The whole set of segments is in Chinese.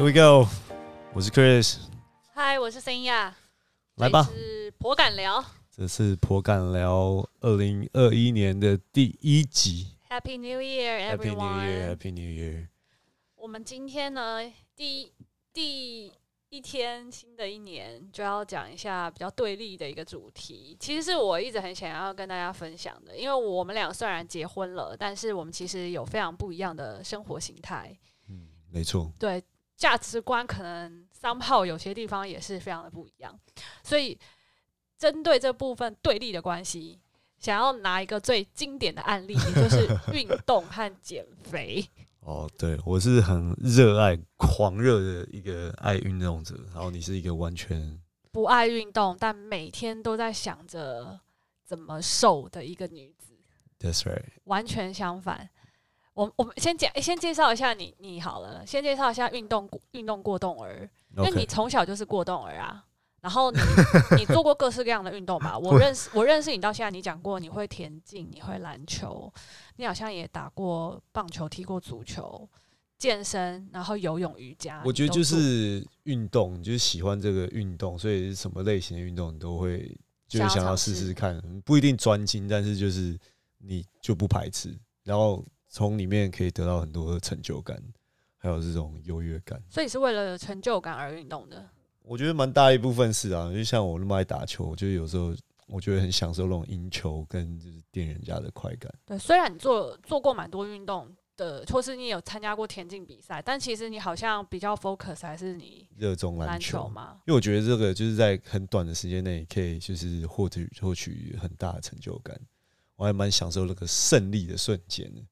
Here we go，我是 Chris，嗨，我是森亚，来吧，是颇敢聊，这是颇敢聊二零二一年的第一集。Happy New Year Happy New everyone！Year，Happy New Year。我们今天呢，第第一天新的一年就要讲一下比较对立的一个主题，其实是我一直很想要跟大家分享的，因为我们俩虽然结婚了，但是我们其实有非常不一样的生活形态，嗯，没错，对价值观可能 somehow 有些地方也是非常的不一样，所以针对这部分对立的关系，想要拿一个最经典的案例，也就是 运动和减肥。哦，对我是很热爱、狂热的一个爱运动者，然后你是一个完全不爱运动，但每天都在想着怎么瘦的一个女子，That's right。完全相反。我我们先讲，先介绍一下你你好了，先介绍一下运动运动过动儿，因为你从小就是过动儿啊。然后你你做过各式各样的运动吧？我认识我认识你到现在，你讲过你会田径，你会篮球，你好像也打过棒球，踢过足球，健身，然后游泳、瑜伽。我觉得就是运动，你就是喜欢这个运动，所以什么类型的运动你都会就是想要试试看，不一定专精，但是就是你就不排斥，然后从里面可以得到很多的成就感，还有这种优越感。所以是为了成就感而运动的。我觉得蛮大一部分是啊，就像我那么爱打球，我觉得有时候我觉得很享受那种赢球跟就是电人家的快感。对，虽然你做做过蛮多运动的，或是你有参加过田径比赛，但其实你好像比较 focus 还是你热衷篮篮球球嘛。因为我觉得这个就是在很短的时间内可以就是获取获取很大的成就感，我还蛮享受那个胜利的瞬间的。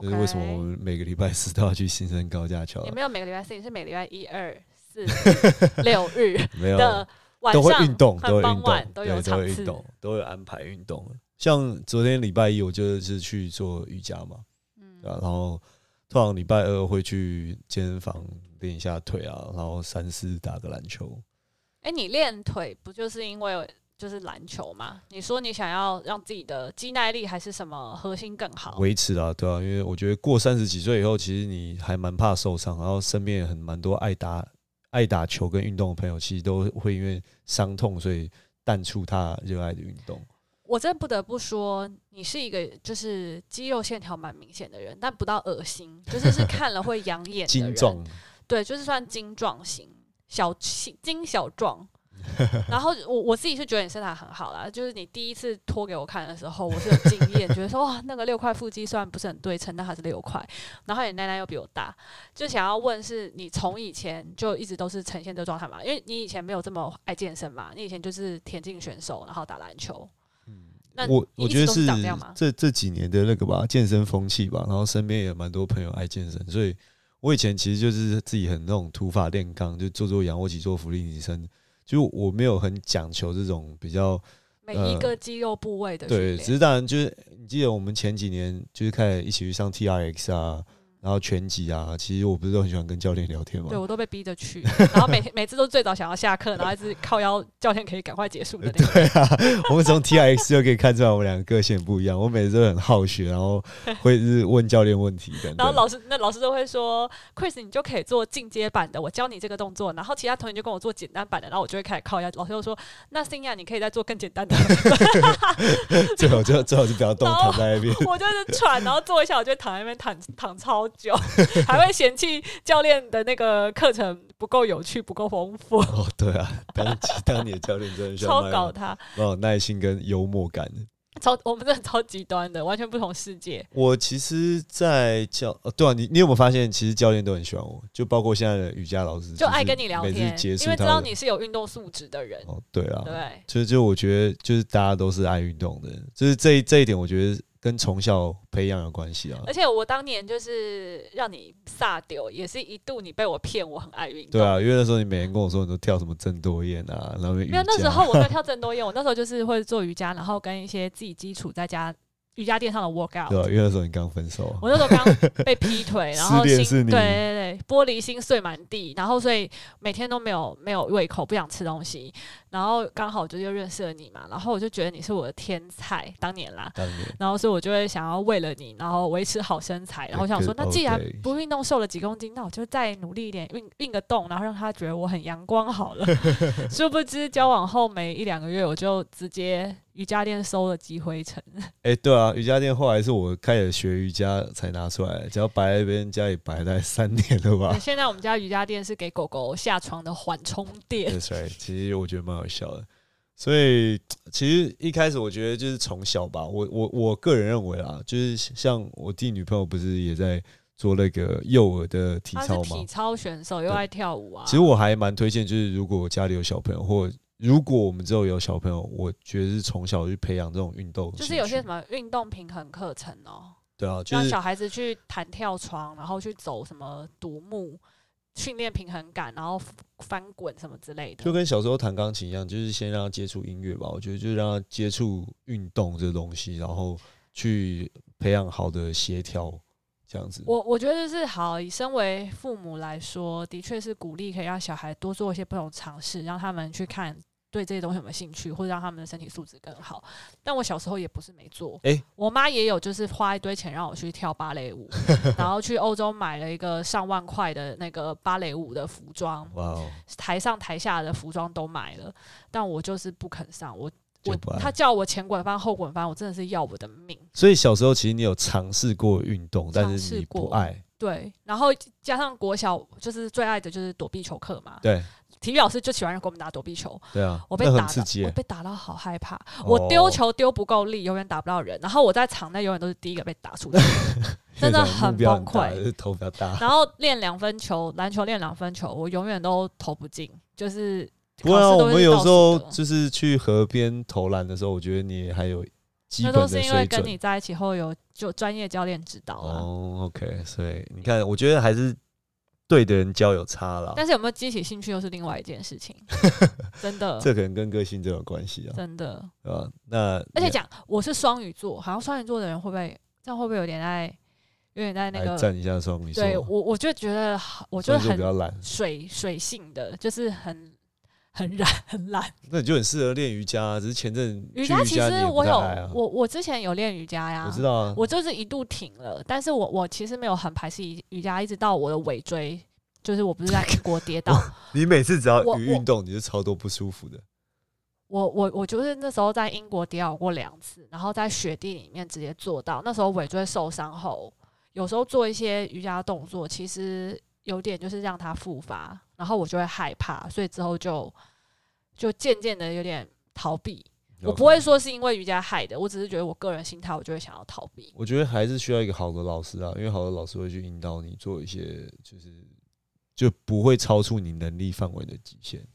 所以为什么我们每个礼拜四都要去新生高架桥也？没有每个礼拜四，你是每个礼拜一二四 六日 没有，的晚都会上运动，都和会运动，都有都有运动，都有安排运动。像昨天礼拜一，我就是去做瑜伽嘛，嗯对啊，然后通常礼拜二会去健身房练一下腿啊，然后三四打个篮球。哎、你练腿不就是因为就是篮球嘛？你说你想要让自己的肌耐力还是什么核心更好？维持啊，对啊，因为我觉得过三十几岁以后，其实你还蛮怕受伤，然后身边也很蛮多爱打爱打球跟运动的朋友，其实都会因为伤痛，所以淡出他热爱的运动。我真不得不说，你是一个就是肌肉线条蛮明显的人，但不到恶心，就是是看了会养眼的人。精壮，对，就是算精壮型，小精小壮。然后我我自己是觉得你身材很好啦，就是你第一次脱给我看的时候，我是有惊艳，觉得说哇，那个六块腹肌虽然不是很对称，但还是六块。然后你奶奶又比我大，就想要问是你从以前就一直都是呈现这状态嘛？因为你以前没有这么爱健身嘛，你以前就是田径选手，然后打篮球。那我我觉得是长这？这这几年的那个吧，健身风气吧，然后身边也蛮多朋友爱健身，所以我以前其实就是自己很那种土法炼钢，就做做仰卧起坐、浮力提升，就我没有很讲求这种比较每一个肌肉部位的对，只是当然就是你记得我们前几年就是开始一起去上 T R X 啊，然后拳击啊，其实我不是都很喜欢跟教练聊天嘛对，我都被逼着去，然后每天每次都最早想要下课，然后一直靠腰教练可以赶快结束的那种。对啊，我们从 T R X 就可以看出来我们两个个性不一样。我每次都很好学，然后会是问教练问题。然后老师那老师都会说，Chris 你就可以做进阶版的，我教你这个动作，然后其他同学就跟我做简单版的，然后我就会开始靠腰。老师就说，那 s i n y a 你可以再做更简单的，最好就最好就不要动，躺在那边。我就是喘，然后坐一下我就躺在那边躺躺超久，还会嫌弃教练的那个课程不够有趣、不够丰富，哦，对啊，当 当你的教练真的需要超搞他。蛮有耐心跟幽默感的。超 我们真的超极端的，完全不同世界。我其实，在教哦，对啊，你你有没有发现，其实教练都很喜欢我，就包括现在的瑜伽老师，就爱跟你聊天，因为知道你是有运动素质的人，哦，对啊，对。就就我觉得，就是大家都是爱运动的，就是这这一点，我觉得跟从小培养有关系啊。而且我当年就是让你撒丢，也是一度你被我骗，我很爱运动。对啊，因为那时候你每天跟我说你都跳什么郑多燕啊，然后瑜没有，那时候我在跳郑多燕，我那时候就是会做瑜伽，然后跟一些自己基础在家瑜伽垫上的 workout。对啊，因为那时候你刚分手，我那时候刚被劈腿，然后心对对对，玻璃心碎满地，然后所以每天都没有没有胃口，不想吃东西，然后刚好就又认识了你嘛，然后我就觉得你是我的天才，当年啦，当年。然后所以我就会想要为了你，然后维持好身材，然后我想说，那既然不运动瘦了几公斤，那我就再努力一点，运运个动，然后让他觉得我很阳光好了。殊不知交往后没一两个月，我就直接瑜伽垫收了积灰尘。哎、对啊，瑜伽垫后来是我开始学瑜伽才拿出来的，只要摆在那边家里摆了大概三年了吧。现在我们家瑜伽垫是给狗狗下床的缓冲垫。That's right，其实我觉得蛮好笑的。所以其实一开始我觉得就是从小吧，我我我个人认为啊，就是像我弟女朋友不是也在做那个幼儿的体操吗体？操选手，又爱跳舞啊。其实我还蛮推荐，就是如果我家里有小朋友，或如果我们之后有小朋友，我觉得是从小去培养这种运动，就是有些什么运动平衡课程哦，对啊，就是让小孩子去弹跳床，然后去走什么独木，训练平衡感，然后翻滚什么之类的。就跟小时候弹钢琴一样，就是先让他接触音乐吧。我觉得就是让他接触运动这东西，然后去培养好的协调，这样子。我我觉得是好，以身为父母来说，的确是鼓励可以让小孩多做一些不同尝试，让他们去看对这些东西有没有兴趣，或者让他们的身体素质更好。但我小时候也不是没做，诶我妈也有就是花一堆钱让我去跳芭蕾舞，然后去欧洲买了一个上万块的那个芭蕾舞的服装，哇哦，台上台下的服装都买了，但我就是不肯上，我他叫我前滚翻后滚翻，我真的是要我的命。所以小时候其实你有尝试过运动，但是你不爱。对，然后加上国小就是最爱的就是躲避球课嘛，对体育老师就喜欢让我们打躲避球，对啊，我被打。我被打到好害怕，我丢哦球丢不够力，永远打不到人，然后我在场内永远都是第一个被打出去，真的很崩溃。头比较大。然后练两分球，篮球练两分球，我永远都投不进，就是不会啊，我们有时候就是去河边投篮的时候，我觉得你还有基那本的都是因为。跟你在一起后有就专业教练指导啊。哦，OK，所以你看，我觉得还是对的人交有差啦。但是有没有激起兴趣又是另外一件事情，真的这可能跟个性真有关系啊，真的。啊？那而且讲我是双鱼座，好像双鱼座的人会不会这样会不会有点爱有点在那个？来站一下双鱼座，对我我就觉得好我就双鱼座比较很懒，水水性的，就是很很懒很懒。那你就很适合练瑜伽啊。只是前阵瑜伽其实我有啊，我我之前有练瑜伽呀，我知道啊，我就是一度停了，但是我我其实没有很排斥瑜瑜伽，一直到我的尾椎，就是我不是在 英国跌倒，你每次只要一运动，你就超多不舒服的。我我我就是那时候在英国跌倒过两次，然后在雪地里面直接做到，那时候尾椎受伤后，有时候做一些瑜伽动作，其实有点就是让它复发，然后我就会害怕，所以之后就就渐渐的有点逃避。我不会说是因为瑜伽害的，我只是觉得我个人心态，我就会想要逃避。我觉得还是需要一个好的老师啊，因为好的老师会去引导你做一些，就是就不会超出你能力范围的极限。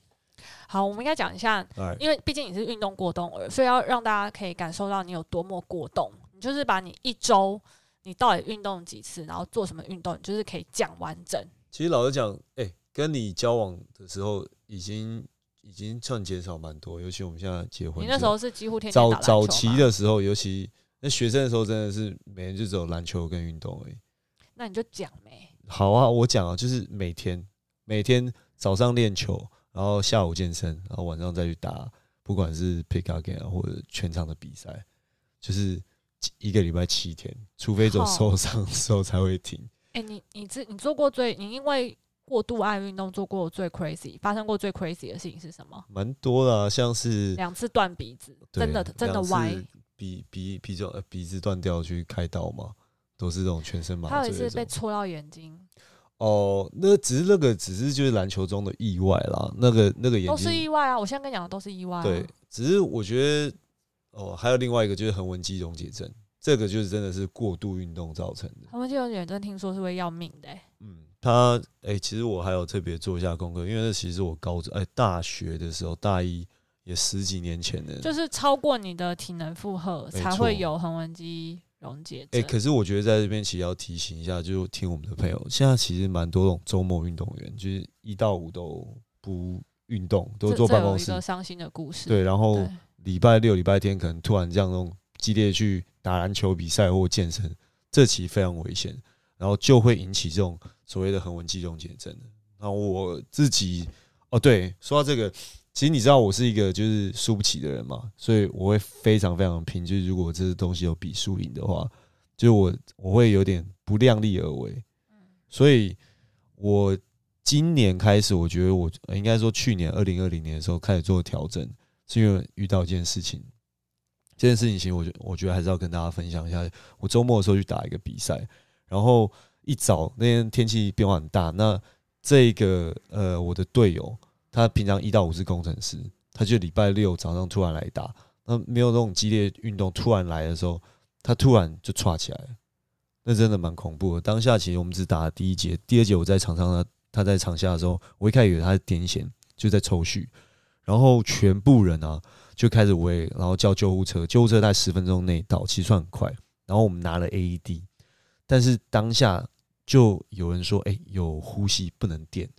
好，我们应该讲一下，哎，因为毕竟你是运动过动儿，所以要让大家可以感受到你有多么过动。你就是把你一周你到底运动几次，然后做什么运动，你就是可以讲完整。其实老实讲，哎、跟你交往的时候已经已经算减少蛮多，尤其我们现在结婚，你那时候是几乎天天早早期，的时候，尤其那学生的时候，真的是每天就只有篮球跟运动而已。那你就讲呗？好啊，我讲啊，就是每天每天早上练球，然后下午健身，然后晚上再去打，不管是 pick up game 啊或者全场的比赛，就是一个礼拜七天，除非走受伤的时候才会停。哎、你你自你做过最你因为过度爱运动做过最 crazy 发生过最 crazy 的事情是什么？蛮多的、啊，像是两次断鼻子，真的真的歪。鼻鼻鼻中呃鼻子断掉去开刀嘛，都是这种全身麻醉还有一。次被戳到眼睛，哦，那只是那个只是就是篮球中的意外啦，那个那个眼都是意外啊！我现在跟你讲的都是意外、啊。对，只是我觉得哦，还有另外一个就是横纹肌溶解症，这个就是真的是过度运动造成的。横纹肌溶解症听说是会要命的、欸。嗯，他哎、其实我还有特别做一下功课，因为那其实是我高中哎、大学的时候，大一也十几年前的。就是超过你的体能负荷才会有横纹肌溶解哎、症。可是我觉得在这边其实要提醒一下，就是听我们的朋友，现在其实蛮多种周末运动员，就是一到五都不运动，都这坐办公室。伤心的故事。对，然后礼拜六、礼拜天可能突然这样那种激烈去打篮球比赛或健身，这其实非常危险，然后就会引起这种所谓的横纹肌溶解症。那我自己哦，对，说到这个，其实你知道我是一个就是输不起的人嘛，所以我会非常非常拼。就是如果这东西有比输赢的话，就我我会有点不量力而为。所以我今年开始，我觉得我应该说去年二零二零年的时候开始做调整，是因为遇到一件事情。这件事情其实我觉我觉得还是要跟大家分享一下。我周末的时候去打一个比赛，然后一早那天天气变化很大，那这个呃我的队友他平常一到五是工程师，他就礼拜六早上突然来打，那没有那种激烈运动，突然来的时候，他突然就岔起来了。那真的蛮恐怖的。当下其实我们只打了第一节，第二节我在场上，他他在场下的时候，我一开始以为他是癫痫，就在抽搐，然后全部人啊就开始围，然后叫救护车，救护车在十分钟内到，其实算很快。然后我们拿了 AED，但是当下就有人说：“哎，有呼吸不能电。”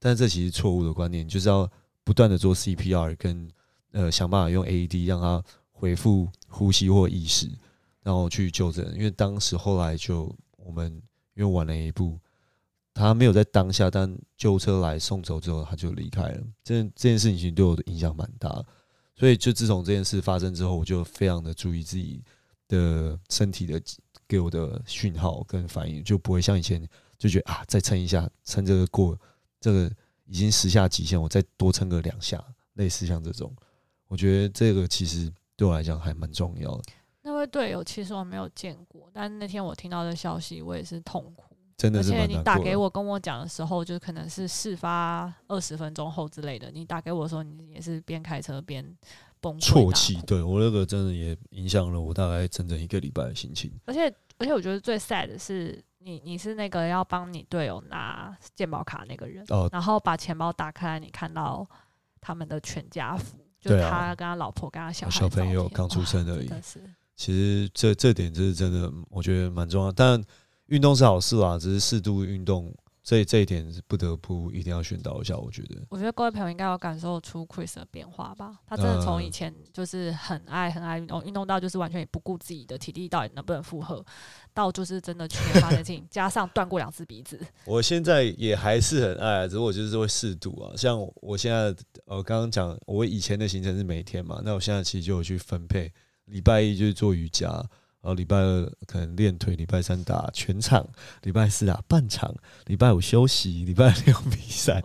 但是这其实错误的观念，就是要不断的做 CPR，跟呃想办法用 AED 让他恢复呼吸或意识。然后去就诊，因为当时后来就我们因为晚了一步，他没有在当下，但救护车来送走之后，他就离开了。这这件事情其实对我的影响蛮大，所以就自从这件事发生之后，我就非常的注意自己的身体的给我的讯号跟反应，就不会像以前就觉得啊，再撑一下，撑这个过这个已经时下极限，我再多撑个两下，类似像这种，我觉得这个其实对我来讲还蛮重要的。那位队友其实我没有见过，但那天我听到的消息，我也是痛苦。真的是，而且你打给我跟我讲的时候，就可能是事发二十分钟后之类的。你打给我的时候，你也是边开车边崩溃。啜泣，对我那个真的也影响了我大概整整一个礼拜的心情。而且，而且我觉得最 sad 的是，你你是那个要帮你队友拿健保卡那个人，哦，然后把钱包打开，你看到他们的全家福，就他跟他老婆跟他小小朋友刚出生而已。其实这这点就是真的，我觉得蛮重要。但运动是好事啦，只是适度运动，这这一点是不得不一定要宣导一下。我觉得，我觉得各位朋友应该有感受出 Chris 的变化吧？他真的从以前就是很爱很爱运动，运动到就是完全也不顾自己的体力到底能不能负荷，到就是真的去年发生 加上断过两次鼻子。我现在也还是很爱，只是我就是会适度啊。像我现在，呃刚刚讲，我以前的行程是每天嘛，那我现在其实就有去分配。礼拜一就是做瑜伽，然后礼拜二可能练腿，礼拜三打全场，礼拜四打半场，礼拜五休息，礼拜六比赛，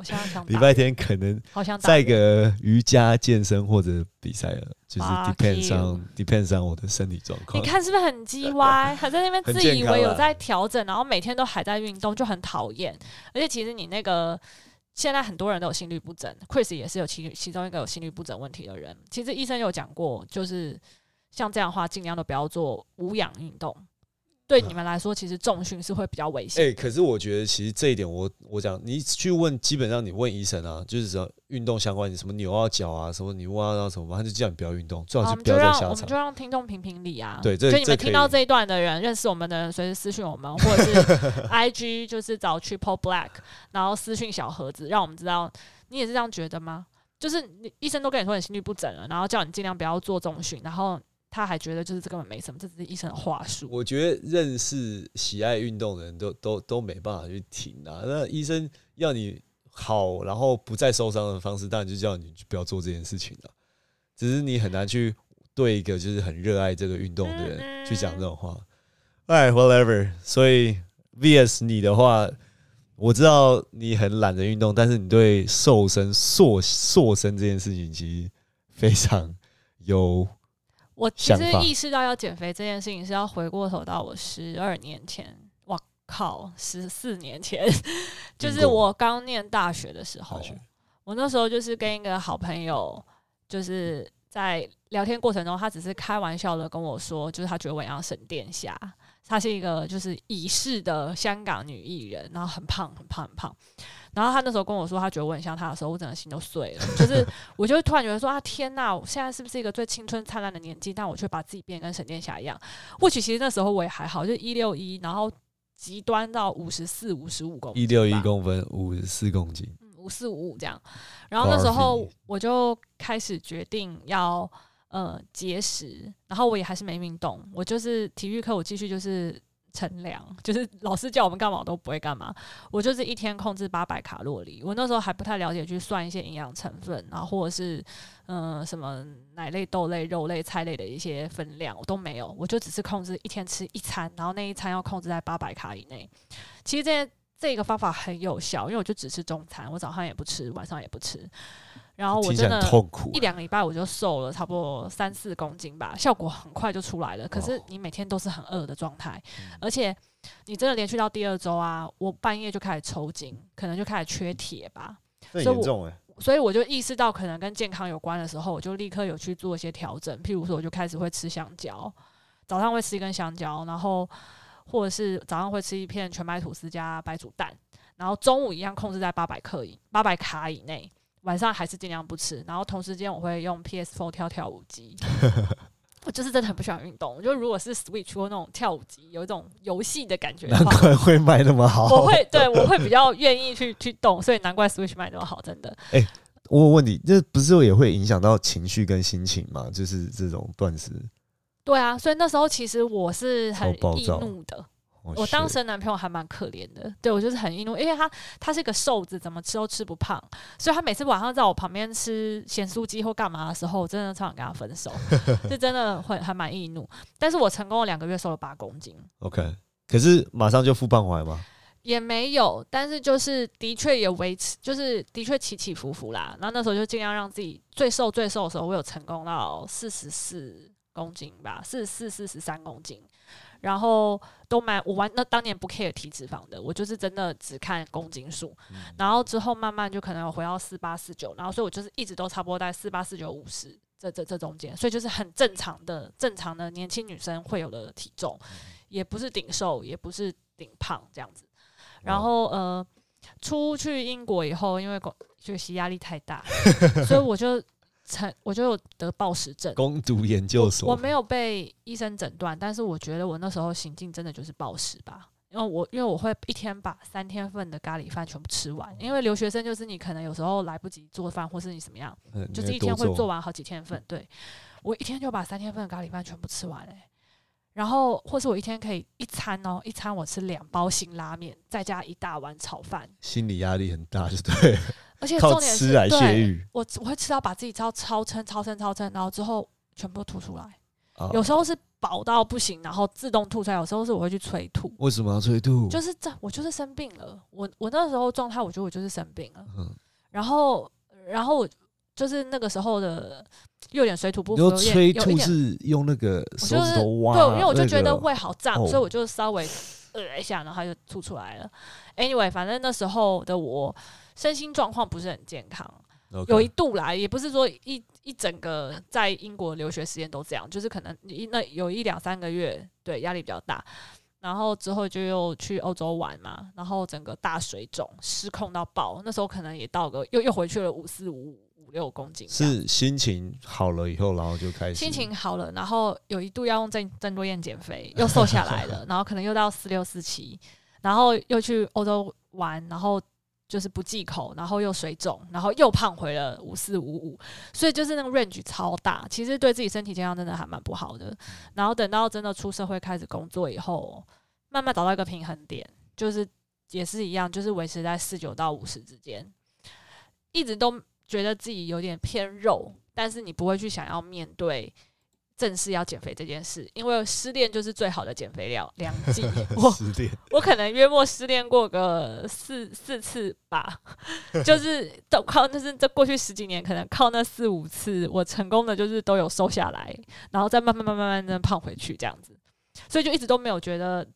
礼拜天可能再个瑜伽健身或者比赛了，就是 depends on depends on 我的身体状况。你看是不是很鸡歪？还在那边自以为有在调整，然后每天都还在运动，就很讨厌。而且其实你那个现在很多人都有心律不整，Chris 也是有其其中一个有心律不整问题的人。其实医生有讲过，就是。像这样的话，尽量都不要做无氧运动。对你们来说，其实重训是会比较危险。哎，可是我觉得，其实这一点，我我讲，你去问，基本上你问医生啊，就是说运动相关，你什么扭啊脚啊，什么你挖到什么，他就叫你不要运动，最好是不要在下场。我们就让听众评评理啊。对，就你们听到这一段的人，认识我们的人，随时私讯我们，或者是 I G 就是找 Triple Black，然后私讯小盒子，让我们知道你也是这样觉得吗？就是你医生都跟你说你心率不整了，然后叫你尽量不要做重训，然后。他还觉得就是这根本没什么，这只是医生的话术。我觉得认识喜爱运动的人都都都没办法去停啊。那医生要你好，然后不再受伤的方式，当然就叫你不要做这件事情了。只是你很难去对一个就是很热爱这个运动的人去讲这种话。哎，whatever。所以 VS 你的话，我知道你很懒得运动，但是你对瘦身、塑塑身这件事情其实非常有。我其实意识到要减肥这件事情是要回过头到我十二年前，哇靠，十四年前，就是我刚念大学的时候，我那时候就是跟一个好朋友，就是在聊天过程中，他只是开玩笑的跟我说，就是他觉得我要沈殿下，她是一个就是已逝的香港女艺人，然后很胖很胖很胖。然后他那时候跟我说，他觉得我很像他的时候，我整个心都碎了。就是，我就突然觉得说啊，天哪！我现在是不是一个最青春灿烂的年纪？但我却把自己变跟沈殿霞一样。或许其实那时候我也还好，就一六一，然后极端到五十四、五十五公一六一公分，五十四公斤，五四五五这样。然后那时候我就开始决定要。呃节食，然后我也还是没运动，我就是体育课我继续就是乘凉，就是老师叫我们干嘛我都不会干嘛，我就是一天控制八百卡路里。我那时候还不太了解去算一些营养成分，然后或者是嗯、什么奶类、豆类、肉类、菜类的一些分量，我都没有，我就只是控制一天吃一餐，然后那一餐要控制在八百卡以内。其实这些这个方法很有效，因为我就只吃中餐，我早上也不吃，晚上也不吃，然后我真的痛苦一。两个礼拜我就瘦了差不多三四公斤吧，效果很快就出来了。可是哦你每天都是很饿的状态，嗯而且你真的连续到第二周啊，我半夜就开始抽筋，可能就开始缺铁吧。所以我严重哎，所以我就意识到可能跟健康有关的时候，我就立刻有去做一些调整。譬如说，我就开始会吃香蕉，早上会吃一根香蕉，然后或者是早上会吃一片全麦吐司加白煮蛋，然后中午一样控制在八百克以八百卡以内，晚上还是尽量不吃。然后同时间我会用 PS4 跳跳舞机。我就是真的很不喜欢运动，我觉得如果是 Switch 或那种跳舞机，有一种游戏的感觉的难话，怪会卖那么好。我会对我会比较愿意去去动，所以难怪 Switch 卖那么好，真的。我有问你，这不是也会影响到情绪跟心情吗？就是这种断食。对啊，所以那时候其实我是很易怒的。哦我当时的男朋友还蛮可怜的，对我就是很易怒，因为他他是个瘦子，怎么吃都吃不胖，所以他每次晚上在我旁边吃咸酥鸡或干嘛的时候，我真的超想跟他分手，是真的会还蛮易怒。但是我成功了两个月，瘦了八公斤，OK，可是马上就复胖回来吗？也没有，但是就是的确也维持，就是的确起起伏伏啦。然后那时候就尽量让自己最瘦最瘦的时候，我有成功到四十四公斤吧，四十四、四十三公斤。然后都蛮我完那当年不 care 体脂肪的，我就是真的只看公斤数。然后之后慢慢就可能有回到四八四九，然后所以我就是一直都差不多在四八四九五十这这这中间，所以就是很正常的正常的年轻女生会有的体重，也不是顶瘦，也不是顶胖这样子。然后呃，出去英国以后，因为工学习压力太大，所以我就成我就有得暴食症。攻读研究所，我没有被医生诊断，但是我觉得我那时候行径真的就是暴食吧。因为我因为我会一天把三天份的咖喱饭全部吃完，因为留学生就是你可能有时候来不及做饭，或是你怎么样，嗯就是一天会做完好几天份。对我一天就把三天份的咖喱饭全部吃完嘞、然后或是我一天可以一餐哦，一餐我吃两包辛拉面，再加一大碗炒饭，心理压力很大，就对了，而且靠重点是吃来泄对，欲。我我会吃到把自己超超撑、超撑、超撑，然后之后全部吐出来。啊有时候是饱到不行，然后自动吐出来；有时候是我会去催吐，为什么要催吐？就是这我就是生病了。我我那时候状态，我觉得我就是生病了。嗯，然后然后我就是那个时候的又有点水土不服，你说有点催吐是用那个手指头挖，对，因为我就觉得胃好胀，哦所以我就稍微呃一下，然后它就吐出来了。Anyway，反正那时候的我身心状况不是很健康。有一度啦，也不是说一一整个在英国留学时间都这样，就是可能一那有一两三个月，对压力比较大，然后之后就又去欧洲玩嘛，然后整个大水肿，失控到爆，那时候可能也到个又又回去了五四五五六公斤，是心情好了以后，然后就开始。心情好了，然后有一度要用郑郑多燕减肥，又瘦下来了，然后可能又到四六四七，然后又去欧洲玩，然后就是不忌口，然后又水肿，然后又胖回了五四五五，所以就是那个 range 超大，其实对自己身体健康真的还蛮不好的。然后等到真的出社会开始工作以后，慢慢找到一个平衡点，就是也是一样，就是维持在四九到五十之间，一直都觉得自己有点偏肉，但是你不会去想要面对正式要减肥这件事，因为失恋就是最好的减肥料 良剂。我失恋，我可能约莫失恋过个四四次吧，就是都靠那是这过去十几年，可能靠那四五次，我成功的就是都有瘦下来，然后再慢慢慢慢慢慢的胖回去这样子，所以就一直都没有觉得，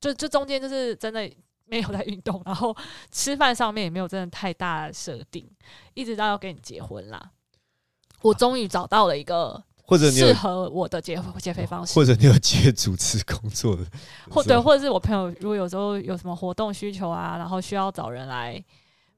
就这中间就是真的没有在运动，然后吃饭上面也没有真的太大设定，一直到要跟你结婚啦，我终于找到了一个或者你有适，合我的减减肥方式，或者你有接主持工作的，或对，或者是我朋友如果有时候有什么活动需求啊，然后需要找人来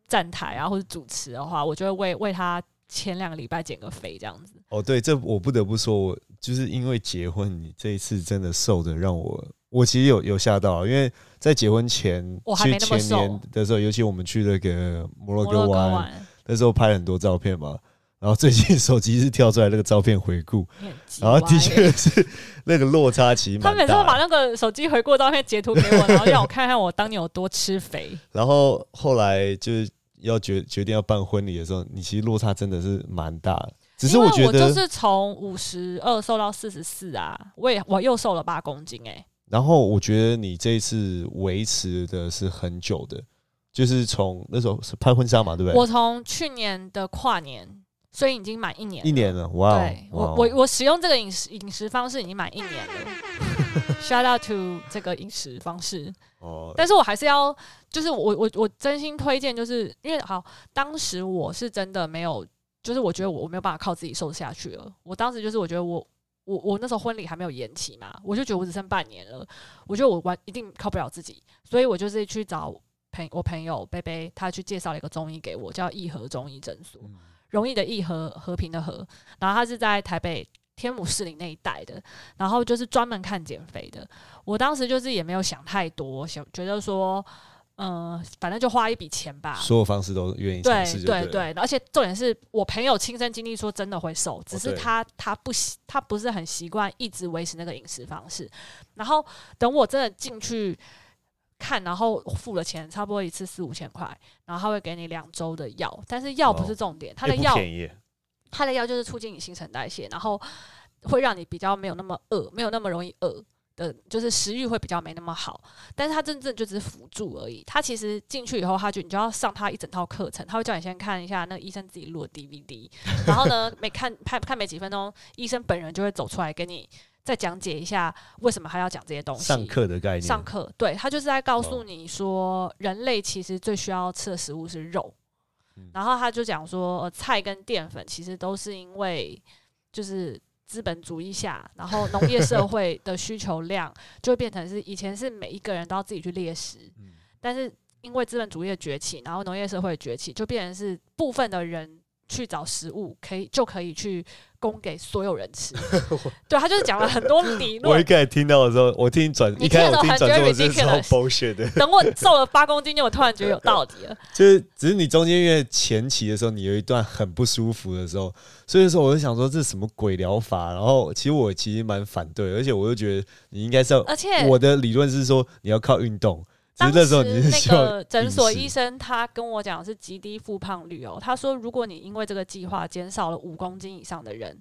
站台啊或者主持的话，我就会为为他前两个礼拜减个肥这样子。哦，对，这我不得不说，我就是因为结婚，你这一次真的瘦的让我，我其实有有吓到，因为在结婚前，我还去没那么瘦。前年的时候，尤其我们去那个摩洛哥玩，那时候拍了很多照片嘛，然后最近手机是跳出来那个照片回顾，然后的歪确是那个落差其实他。每次都把那个手机回顾照片截图给我，然后让我看看我当年有多吃肥。然后后来就是要决决定要办婚礼的时候，你其实落差真的是蛮大的。只是我觉得，就是从五十二瘦到四十四啊，我也我又瘦了八公斤哎、然后我觉得你这一次维持的是很久的，就是从那时候是拍婚纱嘛，对不对？我从去年的跨年，所以已经满一年了。一年了，哇哦！对我我我使用这个饮食饮食方式已经满一年了。Shout out to 这个饮食方式，哦，但是我还是要，就是我我我真心推荐，就是因为好，当时我是真的没有，就是我觉得我我没有办法靠自己瘦下去了。我当时就是我觉得我我我那时候婚礼还没有延期嘛，我就觉得我只剩半年了，我觉得我完一定靠不了自己，所以我就是去找朋我朋友贝贝，他去介绍了一个中医给我，叫义和中医诊所。嗯容易的易和和平的和，然后他是在台北天母士林那一带的，然后就是专门看减肥的。我当时就是也没有想太多，想觉得说，嗯、反正就花一笔钱吧。所有方式都愿意尝对。对对，而且重点是我朋友亲身经历说真的会瘦，只是对他他不习他不是很习惯一直维持那个饮食方式。然后等我真的进去看，然后付了钱，差不多一次四五千块，然后他会给你两周的药，但是药不是哦重点，他哎的药不便宜，它的药就是促进你新陈代谢，然后会让你比较没有那么饿，没有那么容易饿的，就是食欲会比较没那么好。但是他真正就只是辅助而已。他其实进去以后，他就你就要上他一整套课程，他会叫你先看一下那个医生自己录的 DVD，然后呢，每看看看没几分钟，医生本人就会走出来给你再讲解一下为什么他要讲这些东西。上课的概念，上课，对他就是在告哦。诉你说，人类其实最需要吃的食物是肉。嗯。然后他就讲说，呃，菜跟淀粉其实都是因为就是资本主义下，然后农业社会的需求量就会变成是以前是每一个人都要自己去猎食，嗯。但是因为资本主义的崛起，然后农业社会的崛起，就变成是部分的人去找食物，可以就可以去供给所有人吃。对他就是讲了很多理论我一。开始听到的时候，我听转你一开始我听听的时候很转做的是超觉得 ridiculous bullshit 的，等我瘦了八公斤，就我突然觉得有道理了。就是只是你中间因为前期的时候，你有一段很不舒服的时候，所以说我就想说这是什么鬼疗法，然后其实我其实蛮反对，而且我就觉得你应该是要，而且我的理论是说你要靠运动，当那时那个诊所医生他跟我讲是极低复胖率哦，他说如果你因为这个计划减少了五公斤以上的人。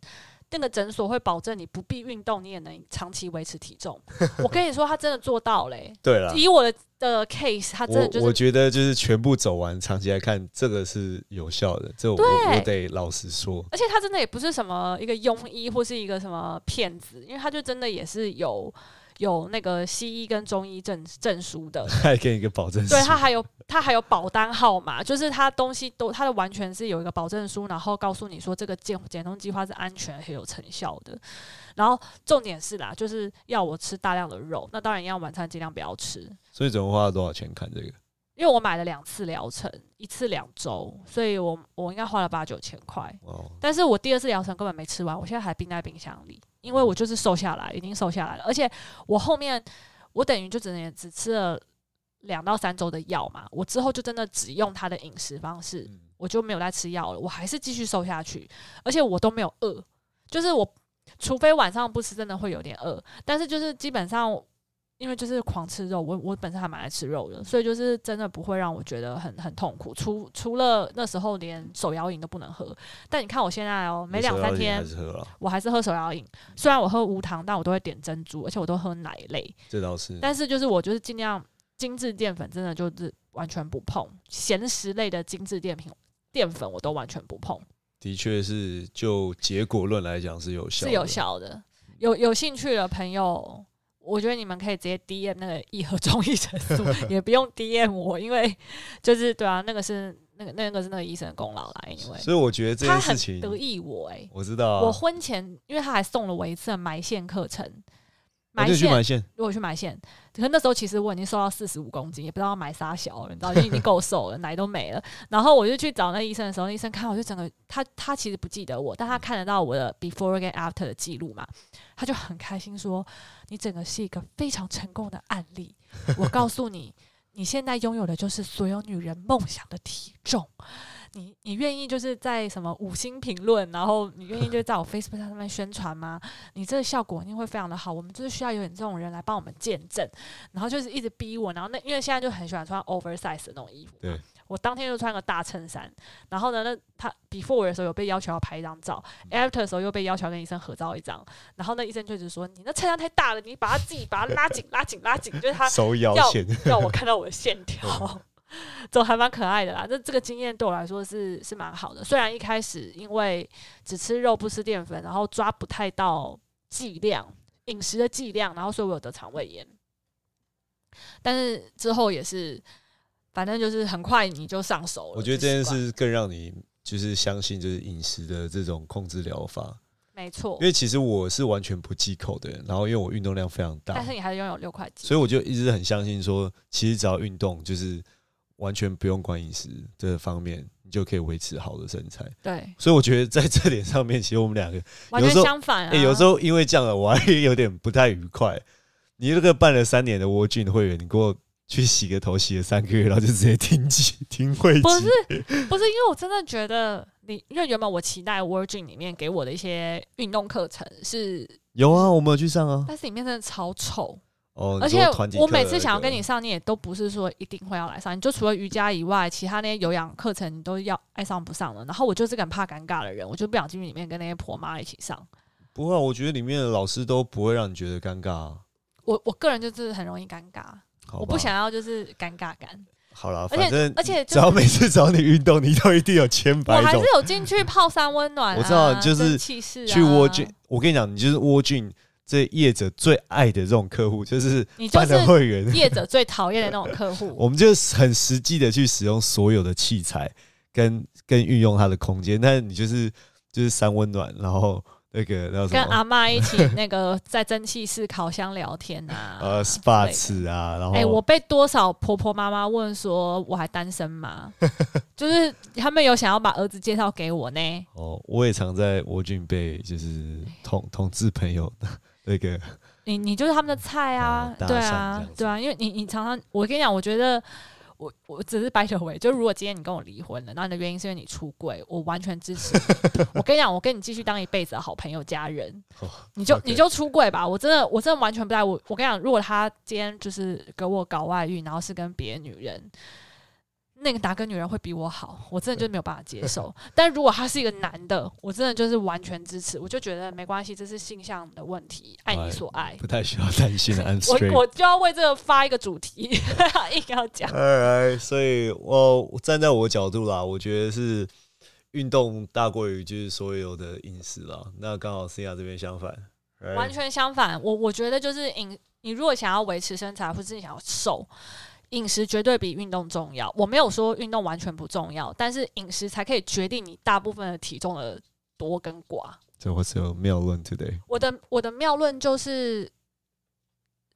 那个诊所会保证你不必运动，你也能长期维持体重。我跟你说，他真的做到嘞、对了。以我的的 case，他真的就我我觉得就是全部走完，长期来看，这个是有效的。这我我得老实说，而且他真的也不是什么一个庸医或是一个什么骗子，因为他就真的也是有有那个西医跟中医证证书的，还给你一个保证书。对他还有他还有保单号码，就是他东西都他的完全是有一个保证书，然后告诉你说这个减减重计划是安全很有成效的。然后重点是啦，就是要我吃大量的肉，那当然要晚餐尽量不要吃，所以总共花了多少钱看这个？因为我买了两次疗程，一次两周，所以我我应该花了八九千块。哦，但是我第二次疗程根本没吃完，我现在还冰在冰箱里，因为我就是瘦下来，已经瘦下来了，而且我后面我等于就只能只吃了两到三周的药嘛，我之后就真的只用他的饮食方式，嗯我就没有再吃药了，我还是继续瘦下去，而且我都没有饿，就是我除非晚上不吃，真的会有点饿，但是就是基本上。因为就是狂吃肉，我我本身还蛮爱吃肉的，所以就是真的不会让我觉得很很痛苦。除除了那时候连手摇饮都不能喝，但你看我现在哦，每两三天还是喝了，我还是喝手摇饮，虽然我喝无糖，但我都会点珍珠，而且我都喝奶类。这倒是。但是就是我就是尽量精致淀粉，真的就是完全不碰，咸食类的精致淀品淀粉我都完全不碰，的确是就结果论来讲是有效，是有。效的。有有兴趣的朋友，我觉得你们可以直接 DM 那个一盒中医诊所，也不用 DM 我，因为就是对啊，那个是那个那个是那个医生的功劳啦，因为所以我觉得这他很件事情，得意我哎、我知道啊，我婚前，因为他还送了我一次埋线课程，我埋线，就去埋线，如果去埋线，可是那时候其实我已经瘦到四十五公斤，也不知道要买啥小了，你知道，就已经够瘦了，奶都没了。然后我就去找那医生的时候，那医生看我就整个他他其实不记得我，但他看得到我的 before 跟 after 的记录嘛，他就很开心说：“你整个是一个非常成功的案例。我告诉你，你现在拥有的就是所有女人梦想的体重。”你你愿意就是在什么五星评论，然后你愿意就在我 Facebook 上面宣传吗？你这个效果一定会非常的好。我们就是需要有点这种人来帮我们见证，然后就是一直逼我。然后那因为现在就很喜欢穿 oversize 的那种衣服，对。我当天就穿个大衬衫，然后呢，那他 before 的时候有被要求要拍一张照，after 的时候又被要求跟医生合照一张，然后那医生就直说你那衬衫太大了，你把它自己把它拉紧拉紧拉紧，就是他要要我看到我的线条，都还蛮可爱的啦。这这个经验对我来说是是蛮好的，虽然一开始因为只吃肉不吃淀粉，然后抓不太到剂量饮食的剂量，然后所以我有得肠胃炎，但是之后也是。反正就是很快你就上手了。我觉得这件事更让你就是相信，就是饮食的这种控制疗法。没错，因为其实我是完全不忌口的人，然后因为我运动量非常大，但是你还是拥有六块肌，所以我就一直很相信说，其实只要运动，就是完全不用管饮食这方面，你就可以维持好的身材。对，所以我觉得在这点上面，其实我们两个完全相反。哎，有时候因为这样，我还有点不太愉快。你那个办了三年的沃俊会员，你给我。去洗个头，洗了三个月，然后就直接停机停会不是不是，因为我真的觉得你，因为原本我期待 Virgin 里面给我的一些运动课程是有啊，我们有去上啊，但是里面真的超臭哦，而且我每次想要跟你上，你也都不是说一定会要来上，你就除了瑜伽以外，其他那些有氧课程你都要爱上不上了。然后我就是个很怕尴尬的人，我就不想进去里面跟那些婆妈一起上。不会，我觉得里面的老师都不会让你觉得尴尬。我我个人就是很容易尴尬。我不想要就是尴尬感。好了，反正而且只要每次找你运动，你都一定有千百种。我还是有进去泡山温暖。我知道，就是去沃俊。我跟你讲，你就是沃俊这业者最爱的这种客户，就是你就是会员业者最讨厌的那种客户。我们就是很实际的去使用所有的器材，跟跟运用它的空间。但你就是就是三温暖，然后。那个跟阿妈一起那个在蒸汽室烤箱聊天啊，呃，SPA 池啊，然后哎，我被多少婆婆妈妈问说我还单身吗？就是他们有想要把儿子介绍给我呢。哦，我也常在沃俊被就是同同志朋友那个，你你就是他们的菜啊，对啊，对啊，因为你你常常我跟你讲，我觉得。我我只是白头尾，就如果今天你跟我离婚了，那你的原因是因为你出轨，我完全支持。我跟你讲，我跟你继续当一辈子的好朋友、家人，你就你就出轨吧。我真的我真的完全不在我我跟你讲，如果他今天就是给我搞外遇，然后是跟别的女人。那个哪个女人会比我好？我真的就没有办法接受。但如果他是一个男的，我真的就是完全支持。我就觉得没关系，这是性向的问题，爱你所爱，不太需要担心的。我我就要为这个发一个主题，硬要讲。哎，所以我站在我角度啦，我觉得是运动大过于就是所有的饮食啦。那刚好思雅这边相反，完全相反。我我觉得就是饮，你如果想要维持身材，或者你想要瘦。饮食绝对比运动重要。我没有说运动完全不重要，但是饮食才可以决定你大部分的体重的多跟寡。这我是有妙论 today。我的我的妙论就是，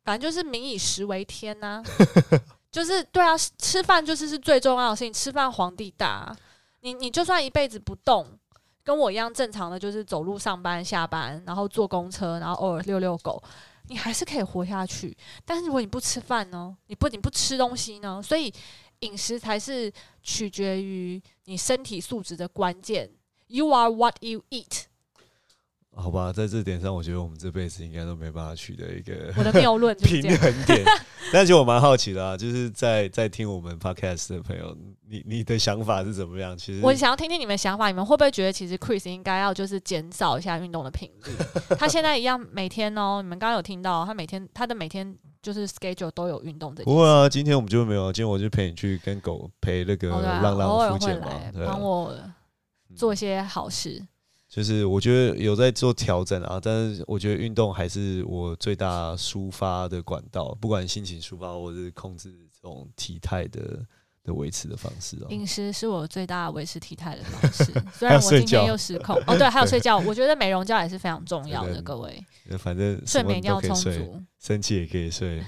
反正就是民以食为天呐，就是对啊，吃饭就是是最重要的事情。吃饭皇帝大，你你就算一辈子不动，跟我一样正常的，就是走路上班下班，然后坐公车，然后偶尔遛遛狗。你还是可以活下去，但是如果你不吃饭呢？你不你不吃东西呢？所以饮食才是取决于你身体素质的关键。You are what you eat。好吧，在这点上，我觉得我们这辈子应该都没办法取得一个我的谬论 平衡点。但是我蛮好奇的啊，就是在在听我们 podcast 的朋友，你你的想法是怎么样？其实我想要听听你们想法，你们会不会觉得其实 Chris 应该要就是减少一下运动的频率？他现在一样每天哦，你们刚刚有听到他每天他的每天就是 schedule 都有运动的。不会啊，今天我们就没有，今天我就陪你去跟狗陪那个浪浪复健嘛，帮我做一些好事。就是我觉得有在做调整啊，但是我觉得运动还是我最大抒发的管道，不管心情抒发或是控制这种体态的。的维持的方式哦，饮食是我最大的维持体态的方式。虽然我今天又失控哦，对，还有睡觉。我觉得美容觉也是非常重要的，各位。反正睡眠一定要充足，生气也可以睡，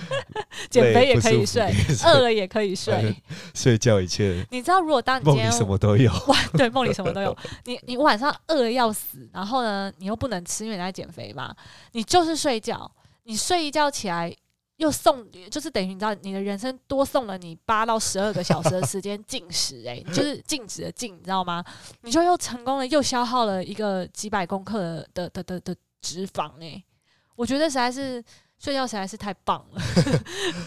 减肥也可以睡，饿了也可以睡，睡觉一切。你知道，如果当你今天什么都有，对，梦里什么都有。你你晚上饿的要死，然后呢，你又不能吃，因为你在减肥嘛。你就是睡觉，你睡一觉起来。又送，就是等于你知道，你的人生多送了你八到十二个小时的时间进食，哎，就是静止的静，你知道吗？你就又成功了，又消耗了一个几百公克的的的的脂肪，哎，我觉得实在是睡觉实在是太棒了，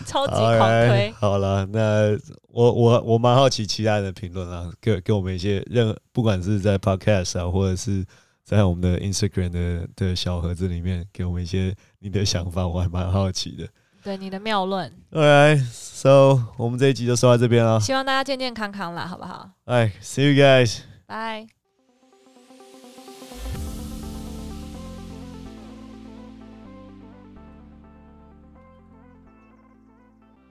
超级狂推。好了，那我我我蛮好奇其他人的评论啊，给给我们一些任不管是在 Podcast 啊，或者是在我们的 Instagram 的的小盒子里面，给我们一些你的想法，我还蛮好奇的。对你的妙论，Alright，So 我们这一集就说到这边了。希望大家健健康康啦，好不好？哎，See you guys，拜。